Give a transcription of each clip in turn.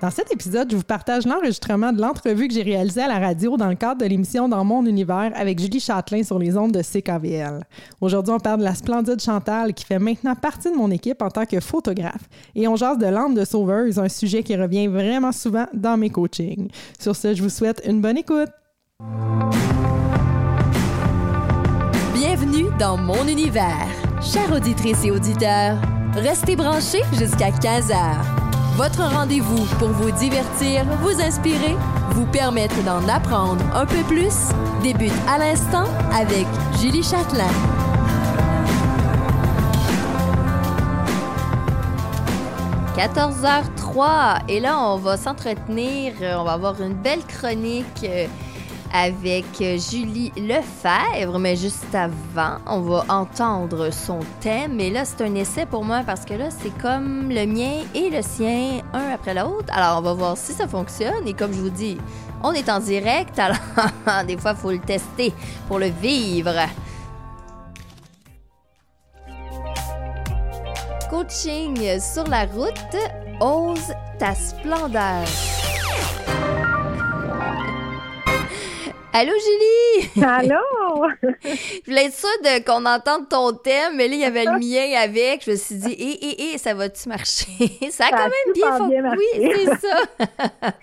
Dans cet épisode, je vous partage l'enregistrement de l'entrevue que j'ai réalisée à la radio dans le cadre de l'émission Dans mon univers avec Julie Châtelain sur les ondes de CKVL. Aujourd'hui, on parle de la splendide Chantal qui fait maintenant partie de mon équipe en tant que photographe. Et on jase de lampe de sauveuse, un sujet qui revient vraiment souvent dans mes coachings. Sur ce, je vous souhaite une bonne écoute. Bienvenue dans mon univers. Chère auditrice et auditeurs, restez branchés jusqu'à 15 heures. Votre rendez-vous pour vous divertir, vous inspirer, vous permettre d'en apprendre un peu plus débute à l'instant avec Julie Châtelain. « 14h03 et là on va s'entretenir, on va avoir une belle chronique euh, avec euh, Julie Lefebvre, mais juste avant, on va entendre son thème. Et là, c'est un essai pour moi parce que là, c'est comme le mien et le sien, un après l'autre. Alors, on va voir si ça fonctionne. Et comme je vous dis, on est en direct, alors des fois, il faut le tester pour le vivre. Coaching sur la route, ose ta splendeur. Allô, Julie! Allô! Je voulais être sûre qu'on entende ton thème, mais là, il y avait le mien avec. Je me suis dit, hé, hé, hé, ça va-tu marcher? ça a quand même bien fonctionné. Oui, c'est ça.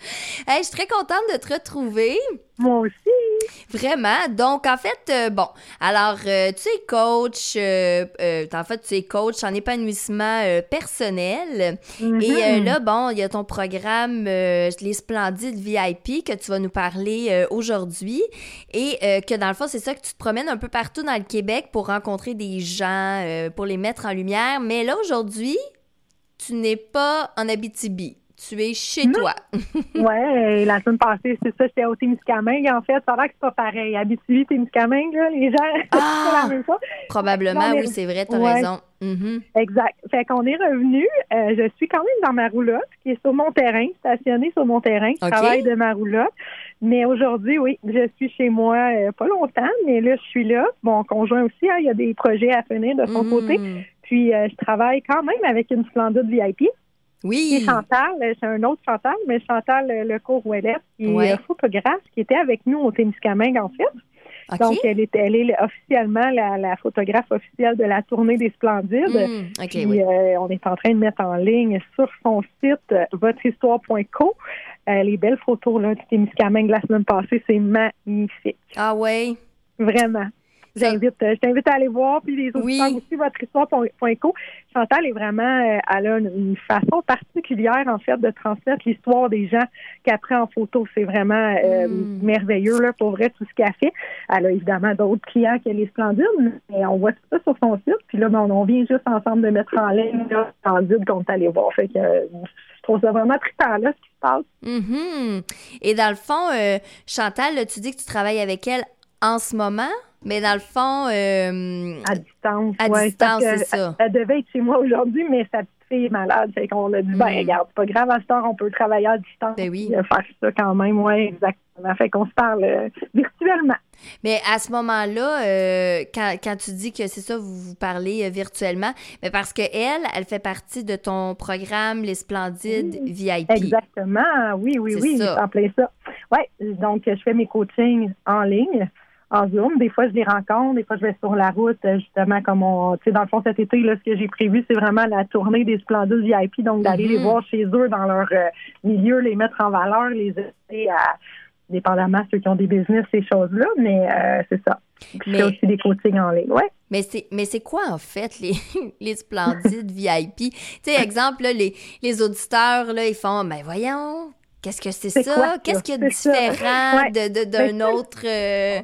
je suis très contente de te retrouver. Moi aussi. Vraiment. Donc, en fait, euh, bon, alors, euh, tu es coach, euh, en fait, tu es coach en épanouissement personnel. Et mm-hmm. là, bon, il y a ton programme Les Splendides VIP que tu vas nous parler aujourd'hui. Et que dans le fond, c'est ça tu te promènes un peu partout dans le Québec pour rencontrer des gens, pour les mettre en lumière. Mais là, aujourd'hui, tu n'es pas en Abitibi tu es chez toi. ouais, la semaine passée, c'est ça, j'étais au Témiscamingue, en fait. Ça va que c'est pas pareil. Habitué, Témiscamingue, là, les gens, ah, la même chose. Probablement, oui, c'est vrai, t'as raison. Mm-hmm. Exact. Fait qu'on est revenu. Euh, je suis quand même dans ma roulotte, qui est sur mon terrain, stationnée sur mon terrain. Je travaille de ma roulotte. Mais aujourd'hui, oui, je suis chez moi euh, pas longtemps, mais là, je suis là. Mon conjoint aussi, hein, il y a des projets à finir de son côté. Mm. Puis, euh, je travaille quand même avec une splendide VIP. Oui. Et Chantal, euh, c'est un autre Chantal, mais Chantal euh, Lecourt-Ouellet, qui est euh, photographe, qui était avec nous au Témiscamingue, en fait. Donc, elle est, elle est officiellement la, photographe officielle de la tournée des Splendides. Mmh, Puis, on est en train de mettre en ligne sur son site votrehistoire.co les belles photos là, du Témiscamingue la semaine passée. C'est magnifique. Ah oui? Vraiment. J'invite, euh, je t'invite à aller voir, puis les autres oui. aussi, votre histoire.co. Chantal est vraiment, euh, elle a une, façon particulière, en fait, de transmettre l'histoire des gens qu'elle prend en photo. C'est vraiment euh, hmm. merveilleux, là, pour vrai, tout ce qu'elle fait. Elle a évidemment d'autres clients qu'elle est splendide, mais on voit tout ça sur son site. Puis là, ben, on, vient juste ensemble de mettre en ligne, là, splendide qu'on est allé voir. Fait que, je trouve ça vraiment trippant, là, ce qui se passe. Mm-hmm. Et dans le fond, Chantal, tu dis que tu travailles avec elle en ce moment? Mais dans le fond. Euh, à distance. À distance, c'est ça. Elle, devait être chez moi aujourd'hui, mais sa petite fille est malade. Fait qu'on a dit, ben, hmm. regarde, c'est pas grave, à ce temps, on peut travailler à distance. Ben oui. faire ça quand même, oui, exactement. Fait qu'on se parle euh, virtuellement. Mais à ce moment-là, euh, quand, quand, tu dis que c'est ça, vous vous parlez virtuellement, mais parce que elle, elle fait partie de ton programme Les Splendides VIP. Exactement, oui, oui, oui, en plein ça. Oui, donc je fais mes coachings en ligne en Zoom. Des fois, je les rencontre, des fois, je vais sur la route, euh, justement, comme on, tu sais, dans le fond, cet été, là, ce que j'ai prévu, c'est vraiment la tournée des Splendides VIP, donc d'aller les mm-hmm. voir chez eux dans leur euh, milieu, les mettre en valeur, les aider à, dépendamment ceux qui ont des business, ces choses-là, mais euh, c'est ça. Puis aussi des coachings en ligne, ouais. Mais c'est, mais c'est quoi, en fait, les, les splendides VIP? Tu sais, exemple, les, les auditeurs, là, ils font, ben voyons, qu'est-ce que c'est, ça? Qu'est-ce qu'il y a de différent de, d'un autre euh,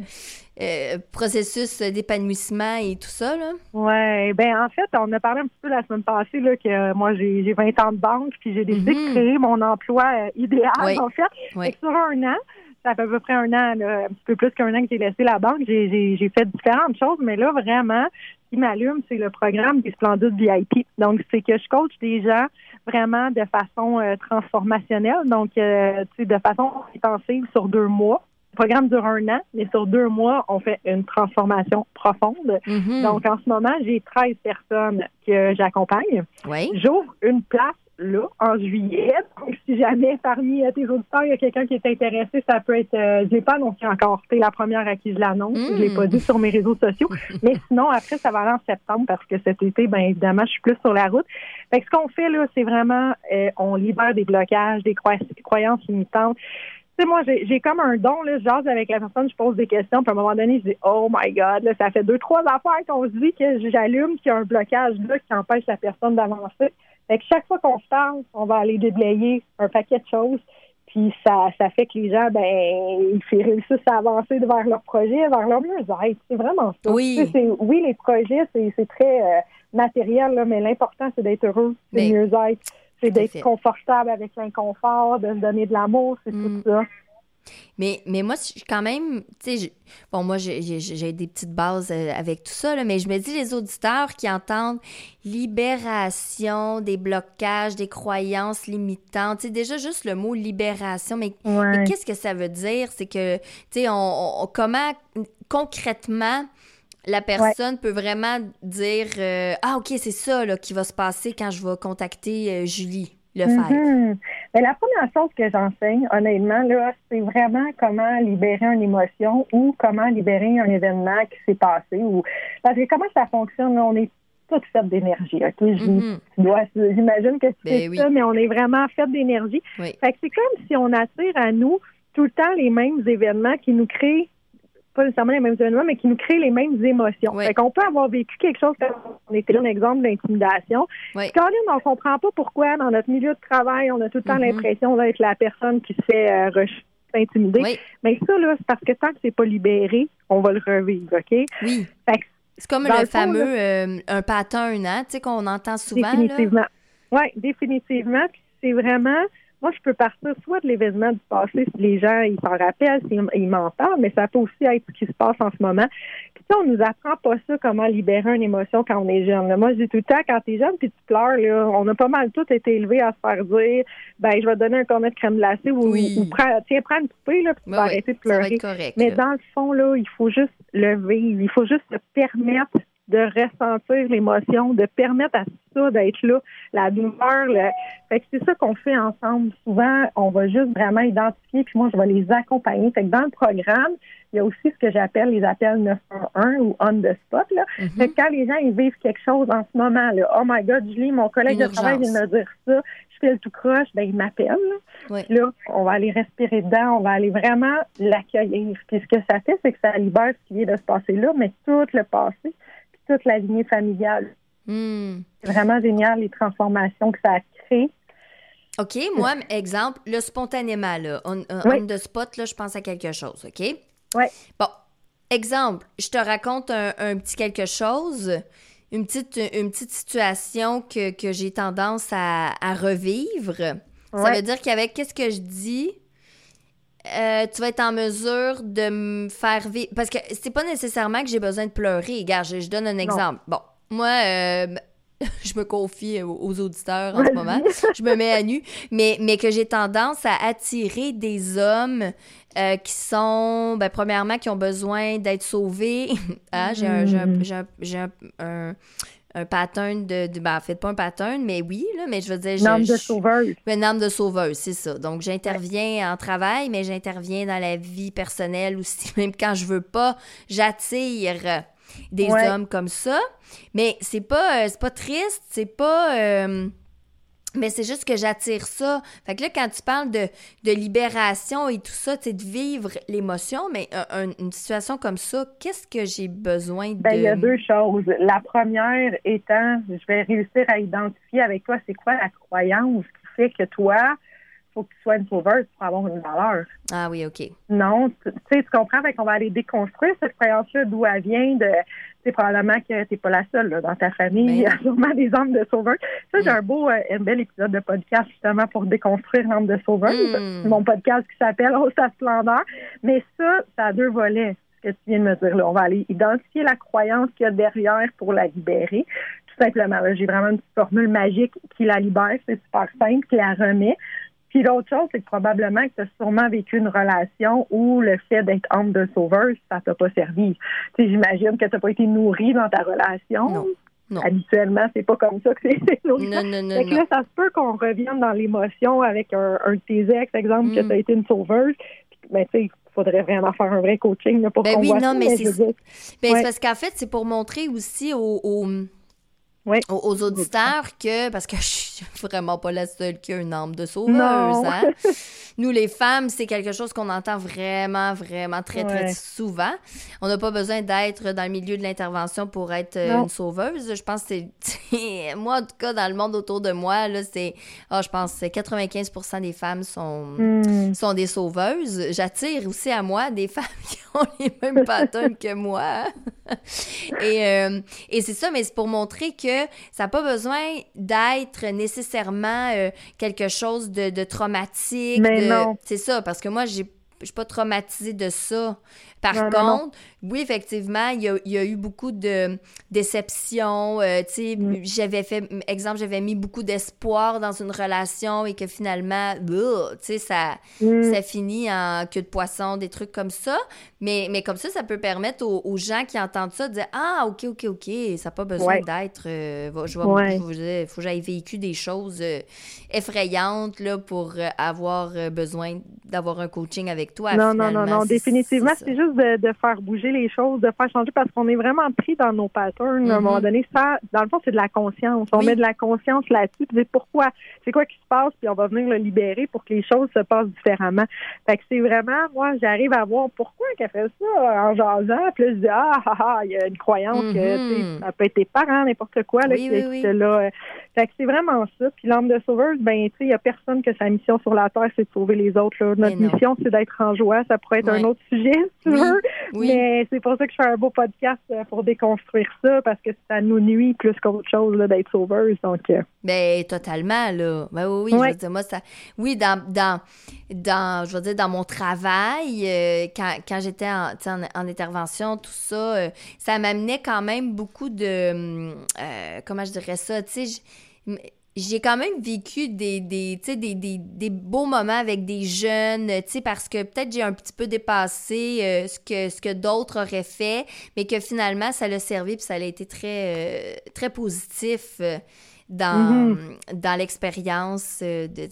euh, processus d'épanouissement et tout ça? Oui, ben en fait, on a parlé un petit peu la semaine passée, là, que moi, j'ai, j'ai 20 ans de banque, puis j'ai décidé de mm-hmm. créer mon emploi idéal, en fait. fait sur un an, ça fait à peu près un an, un petit peu plus qu'un an que j'ai laissé la banque. J'ai fait différentes choses, mais là, vraiment, ce qui m'allume, c'est le programme des Splendides VIP. Donc, c'est que je coach des gens vraiment de façon euh, transformationnelle, donc euh, de façon intensive sur deux mois. Le programme dure un an, mais sur deux mois, on fait une transformation profonde. Mm-hmm. Donc, en ce moment, j'ai 13 personnes que j'accompagne. Oui. J'ouvre une place là, en juillet. Donc, si jamais parmi euh, tes auditeurs, il y a quelqu'un qui est intéressé, ça peut être. Euh, je l'ai pas annoncé encore. C'était la première à qui je l'annonce. Je l'ai pas dit sur mes réseaux sociaux. Mais sinon, après, ça va aller en septembre parce que cet été, bien évidemment, je suis plus sur la route. Fait que ce qu'on fait là, c'est vraiment euh, on libère des blocages, des croyances limitantes. Tu sais, moi, j'ai comme un don, là, je jase avec la personne, je pose des questions, puis à un moment donné, je dis, oh my God, là, ça fait deux, trois affaires qu'on se dit que j'allume, qu'il y a un blocage là qui empêche la personne d'avancer. Fait que chaque fois qu'on se parle, on va aller déblayer un paquet de choses. Puis ça, ça fait que les gens, ben, ils réussissent à avancer vers leur projet, vers leur mieux-être. C'est vraiment ça. Oui. oui, les projets, c'est très euh, matériel, là, mais l'important, c'est d'être heureux, c'est mieux-être, c'est d'être confortable avec l'inconfort, de se donner de l'amour, c'est tout mm. ça. Mais, mais moi, quand même, tu sais, bon, moi, j'ai des petites bases euh, avec tout ça, mais je me dis, les auditeurs qui entendent libération des blocages, des croyances limitantes, tu sais, déjà juste le mot libération, mais, qu'est-ce que ça veut dire? C'est que, tu sais, on, comment concrètement la personne peut vraiment dire euh, Ah, OK, c'est ça là, qui va se passer quand je vais contacter euh, Julie le mm-hmm. Mais la première chose que j'enseigne, honnêtement, là, c'est vraiment comment libérer une émotion ou comment libérer un événement qui s'est passé. Ou parce que comment ça fonctionne, on est toutes faites d'énergie. Ok, mm-hmm. j'imagine que c'est ben ça, mais on est vraiment fait d'énergie. Fait que c'est comme si on attire à nous tout le temps les mêmes événements qui nous créent pas nécessairement les mêmes événements, mais qui nous créent les mêmes émotions. Fait qu'on peut avoir vécu quelque chose comme on était là un exemple d'intimidation. Oui. Quand on ne comprend pas pourquoi dans notre milieu de travail, on a tout le temps mm-hmm. l'impression d'être la personne qui se fait euh, intimider. Mais ça, là, c'est parce que tant que c'est pas libéré, on va le revivre, OK? Oui. c'est comme le fameux euh, un pattern, hein, tu sais, qu'on entend souvent. Définitivement. Oui, définitivement. c'est vraiment moi, je peux partir soit de l'événement du passé, si les gens ils s'en rappellent, s'ils m'en parlent, mais ça peut aussi être ce qui se passe en ce moment. Puis on nous apprend pas ça, comment libérer une émotion quand on est jeune. Moi, je dis tout le temps, quand tu es jeune puis tu pleures, là, on a pas mal tout été élevé à se faire dire ben je vais te donner un cornet de crème glacée ou, tiens, prends une poupée, là, puis tu vas arrêter de pleurer. mais dans le fond, là, il faut juste le vivre. Il faut juste se permettre de ressentir l'émotion, de permettre à ça d'être là, la douleur. Le... Fait que c'est ça qu'on fait ensemble. Souvent, on va juste vraiment identifier, puis moi, je vais les accompagner. Fait que dans le programme, il y a aussi ce que j'appelle les appels 911 ou on the spot. Là. Mm-hmm. Fait que quand les gens ils vivent quelque chose en ce moment, là, oh my God, Julie, mon collègue de travail vient me dire ça, je fais le tout croche, ben il m'appelle. Là, on va aller respirer dedans, on va aller vraiment l'accueillir. Puis ce que ça fait, c'est que ça libère ce qui vient de se passer là, mais tout le passé toute la lignée familiale. Hmm. C'est vraiment génial, les transformations que ça a créées. OK, moi, exemple, le spontanément, là, on, on, the spot, là, je pense à quelque chose, OK? Oui. Bon, exemple, je te raconte un, petit quelque chose, une petite, une petite situation que, j'ai tendance à, revivre. Ça veut dire qu'avec qu'est-ce que je dis, euh, tu vas être en mesure de me faire vivre. Parce que c'est pas nécessairement que j'ai besoin de pleurer. Regarde, je, donne un exemple. Bon, moi, euh, je me confie aux auditeurs en ce moment. Je me mets à nu. Mais, mais que j'ai tendance à attirer des hommes euh, qui sont, ben, premièrement, qui ont besoin d'être sauvés. ah, j'ai un, un, un pattern de, de ben, en fait pas un pattern mais oui là mais je veux dire une âme de sauveuse une âme de sauveuse c'est ça. Donc j'interviens en travail mais j'interviens dans la vie personnelle aussi même quand je veux pas j'attire des hommes comme ça. Mais c'est pas euh, c'est pas triste c'est pas euh, mais c'est juste que j'attire ça. Fait que là, quand tu parles de, de libération et tout ça, tu de vivre l'émotion, mais une situation comme ça, qu'est-ce que j'ai besoin de... Ben, il y a deux choses. La première étant, je vais réussir à identifier avec toi, c'est quoi la croyance qui fait que toi, faut que tu sois une sauveuse pour avoir une valeur. Ah oui, OK. Non, tu sais, tu comprends? Fait qu'on va aller déconstruire cette croyance-là, d'où elle vient, de, c'est probablement que tu n'es pas la seule là, dans ta famille. Il y a sûrement des âmes de sauveurs. Ça, j'ai un beau, euh, un bel épisode de podcast justement pour déconstruire l'âme de sauveur. Mm. Mon podcast qui s'appelle Oh, sa splendeur. Mais ça, ça a deux volets, ce que tu viens de me dire. Là. On va aller identifier la croyance qu'il y a derrière pour la libérer. Tout simplement. J'ai vraiment une petite formule magique qui la libère. C'est super simple, qui la remet. Puis l'autre chose, c'est que probablement que tu as sûrement vécu une relation où le fait d'être homme de sauveuse, ça t'a pas servi. Tu sais, j'imagine que tu n'as pas été nourri dans ta relation. Non. Non. Habituellement, c'est pas comme ça que c'est nourri. Non, non, non, là, ça se peut qu'on revienne dans l'émotion avec un, un, de tes ex, exemple, que mm. tu as été une sauveuse. Ben, tu sais, il faudrait vraiment faire un vrai coaching pour ben qu'on oui, voit non, ça, mais c'est ben, parce qu'en fait, c'est pour montrer aussi aux aux, auditeurs que, parce que je suis vraiment pas la seule qui a une âme de sauveuse, hein? Nous, les femmes, c'est quelque chose qu'on entend vraiment, vraiment très, très souvent. On n'a pas besoin d'être dans le milieu de l'intervention pour être euh, une sauveuse. Je pense que c'est... moi, en tout cas, dans le monde autour de moi, là, c'est... Oh, je pense que 95% des femmes sont, hmm. sont des sauveuses. J'attire aussi à moi des femmes qui ont les mêmes patterns que moi. et, euh, et c'est ça, mais c'est pour montrer que ça n'a pas besoin d'être nécessairement euh, quelque chose de, traumatique. Mais non. C'est ça, parce que moi, j'ai je suis pas traumatisée de ça. Par contre, oui, effectivement, il y, a, eu beaucoup de déceptions. Euh, tu sais, mm. j'avais fait, exemple, j'avais mis beaucoup d'espoir dans une relation et que finalement, tu sais, ça, mm. ça finit en queue de poisson, des trucs comme ça. Mais, mais comme ça, ça peut permettre aux, gens qui entendent ça de dire Ah, OK, OK, OK, ça n'a pas besoin d'être. Euh, je vois, faut, faut que j'aille vécu des choses euh, effrayantes là, pour avoir besoin d'avoir un coaching avec toi. Non, non, non, non, définitivement, c'est juste de, faire bouger les choses, de faire changer parce qu'on est vraiment pris dans nos patterns. À un moment mm-hmm. donné, ça, dans le fond, c'est de la conscience. On met de la conscience là-dessus, puis pourquoi, c'est quoi qui se passe, puis on va venir le libérer pour que les choses se passent différemment. Fait que c'est vraiment, moi, j'arrive à voir pourquoi qu'elle fait ça en jasant, puis là, je dis, ah, ah, ah, il y a une croyance que mm-hmm. ça peut être tes parents, n'importe quoi, là, qui, là. Fait que c'est vraiment ça. Puis l'âme de sauveuse, ben, tu sais, il n'y a personne que sa mission sur la Terre, c'est de sauver les autres. Là. Notre mission, c'est d'être en joie. Ça pourrait être un autre sujet, si tu veux. Mais c'est pour ça que je fais un beau podcast euh, pour déconstruire ça, parce que ça nous nuit plus qu'autre chose d'être sauveuse. Donc, euh. Ben, totalement, là. Ben oui, oui, je veux dire, moi, ça. Oui, dans, dans, dans, je veux dire, dans mon travail, euh, quand, quand j'étais en, en, intervention, tout ça, ça m'amenait quand même beaucoup de. comment je dirais ça? Tu sais, j'ai quand même vécu des, des, des, des, des, beaux moments avec des jeunes, parce que peut-être j'ai un petit peu dépassé euh, ce que, ce que d'autres auraient fait, mais que finalement, ça l'a servi puis ça a été très, euh, très positif. Dans, mm-hmm. dans l'expérience euh, de,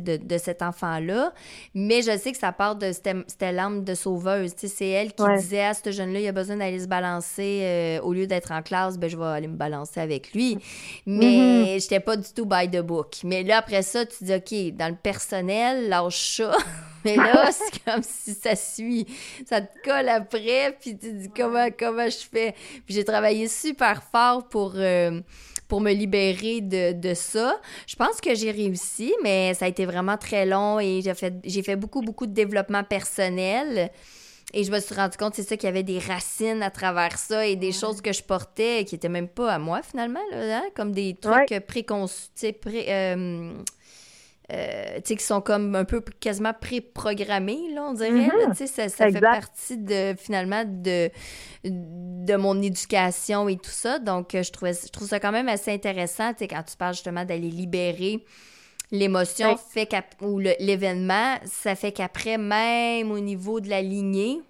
de, de, cet enfant-là. Mais je sais que ça part de. C'était l'âme de sauveuse. C'est elle qui disait à ce jeune-là, il a besoin d'aller se balancer. Euh, au lieu d'être en classe, ben, je vais aller me balancer avec lui. Mais mm-hmm. j'étais pas du tout by the book. Mais là, après ça, tu dis, OK, dans le personnel, lâche ça. Mais là, c'est comme si ça suit, ça te colle après, puis tu dis comment, comment je fais? Puis j'ai travaillé super fort pour, euh, pour me libérer de, de ça. Je pense que j'ai réussi, mais ça a été vraiment très long et j'ai fait, j'ai fait beaucoup, beaucoup de développement personnel. Et je me suis rendu compte, c'est ça, qu'il y avait des racines à travers ça et des choses que je portais qui n'étaient même pas à moi, finalement, là, hein, comme des trucs préconçus, pré, euh, euh, qui sont comme un peu quasiment pré-programmés, là, on dirait. Mm-hmm. ça, ça fait partie de finalement de, de mon éducation et tout ça. Donc, je, trouvais, je trouve ça quand même assez intéressant quand tu parles justement d'aller libérer l'émotion fait ou l'événement, ça fait qu'après, même au niveau de la lignée,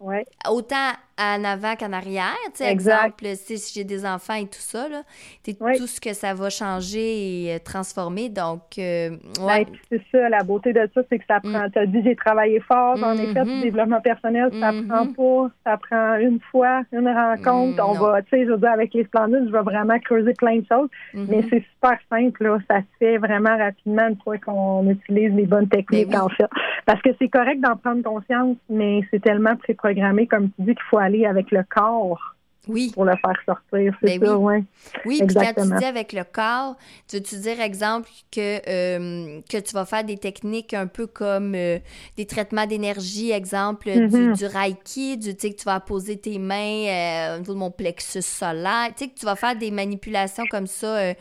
ouais. autant en avant qu'en arrière. Tu sais, exemple, si j'ai des enfants et tout ça, là, tout ce que ça va changer et euh, transformer. Donc, euh, ouais. Ben, c'est ça, la beauté de ça, c'est que ça mm. prend. Tu as dit, j'ai travaillé fort, j'en ai fait du mm-hmm. développement personnel, ça mm-hmm. prend pas, ça prend une fois, une rencontre. Mm, on va, tu sais, je veux dire, avec les splendides, je vais vraiment creuser plein de choses, mm-hmm. mais c'est super simple, là. Ça se fait vraiment rapidement une fois qu'on utilise les bonnes techniques, ben en fait. Parce que c'est correct d'en prendre conscience, mais c'est tellement préprogrammé, comme tu dis, qu'il faut aller avec le corps. Oui. Pour le faire sortir, c'est ben ça, oui. Ouais. Oui, puis quand tu dis avec le corps, tu veux-tu dire, exemple, que, euh, que tu vas faire des techniques un peu comme euh, des traitements d'énergie, exemple, du, mm-hmm. du, Reiki, du, tu sais, que tu vas poser tes mains euh, au niveau de mon plexus solaire, tu sais, que tu vas faire des manipulations comme ça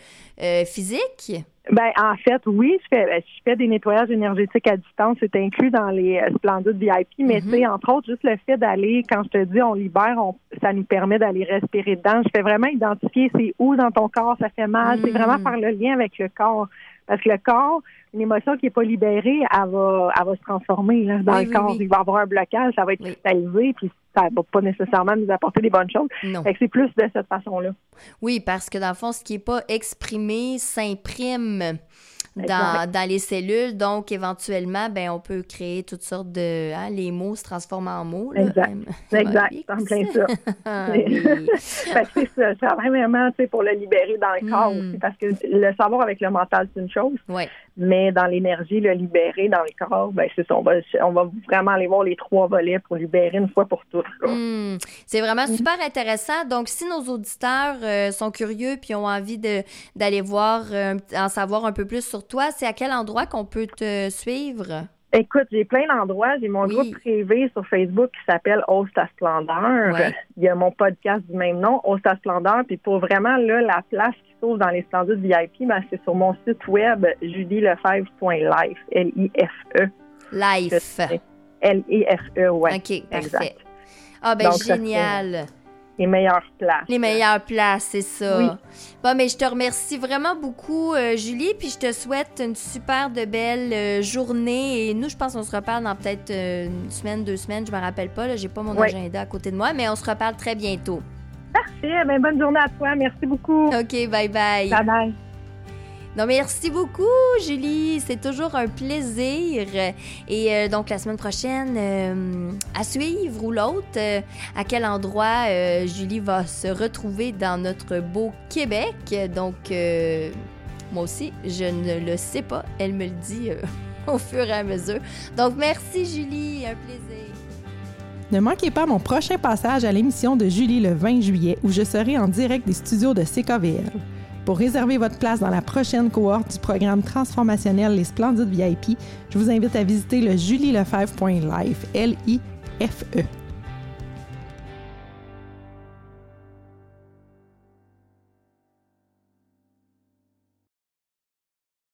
physiques? Ben, en fait, oui, je fais, je fais des nettoyages énergétiques à distance. C'est inclus dans les euh, splendides VIP. Mais mhm. entre autres, juste le fait d'aller, quand je te dis on libère, ça nous permet d'aller respirer dedans. Je fais vraiment identifier c'est où dans ton corps ça fait mal. C'est vraiment mhm. faire le lien avec le corps. Parce que le corps, une émotion qui n'est pas libérée, elle va, elle va se transformer là, dans le corps. Il va y avoir un blocage, ça va être cristallisé, puis ça va pas nécessairement nous apporter des bonnes choses. c'est plus de cette façon-là. Oui, parce que dans le fond, ce qui n'est pas exprimé s'imprime dans, dans, les cellules. Donc, éventuellement, ben, on peut créer toutes sortes de... Hein, les mots se transforment en mots. Là, exact. exact. En plein ça. Ah, c'est ça. Ça vraiment, pour le libérer dans le corps hmm. aussi. Parce que le savoir avec le mental, c'est une chose. Oui. Mais dans l'énergie, le libérer dans le corps, ben, c'est ça. On va, on va vraiment aller voir les trois volets pour libérer une fois pour toutes. Hmm. C'est vraiment hmm. super intéressant. Donc, si nos auditeurs euh, sont curieux puis ont envie d'aller voir, euh, en savoir un peu plus sur toi, c'est à quel endroit qu'on peut te suivre? Écoute, j'ai plein d'endroits. J'ai mon groupe privé sur Facebook qui s'appelle Osta Splendeur. Il y a mon podcast du même nom, Osta Splendeur. Puis pour vraiment là, la place qui dans les splendides VIP, ben, c'est sur mon site web julielefebvre.life. L-I-F-E. Life. L-I-F-E, oui. OK, parfait. Ah, ben génial les meilleures places. Les meilleures places, c'est ça. Oui. Bon, mais je te remercie vraiment beaucoup, euh, Julie, puis je te souhaite une super de belle euh, journée. Et nous, je pense qu'on se reparle dans peut-être euh, une semaine, deux semaines, je me rappelle pas. J'ai pas mon agenda à côté de moi, mais on se reparle très bientôt. Parfait. Ben, bonne journée à toi. Merci beaucoup. OK, bye bye. Bye bye. Non, merci beaucoup, Julie. C'est toujours un plaisir. Et euh, donc, la semaine prochaine, euh, à suivre ou l'autre, euh, à quel endroit Julie va se retrouver dans notre beau Québec? Donc, moi aussi, je ne le sais pas. Elle me le dit au fur et à mesure. Donc, merci, Julie. Un plaisir. Ne manquez pas mon prochain passage à l'émission de Julie le 20 juillet où je serai en direct des studios de CKVL. Pour réserver votre place dans la prochaine cohorte du programme transformationnel Les Splendides VIP, je vous invite à visiter le julielefebvre.life, L-I-F-E.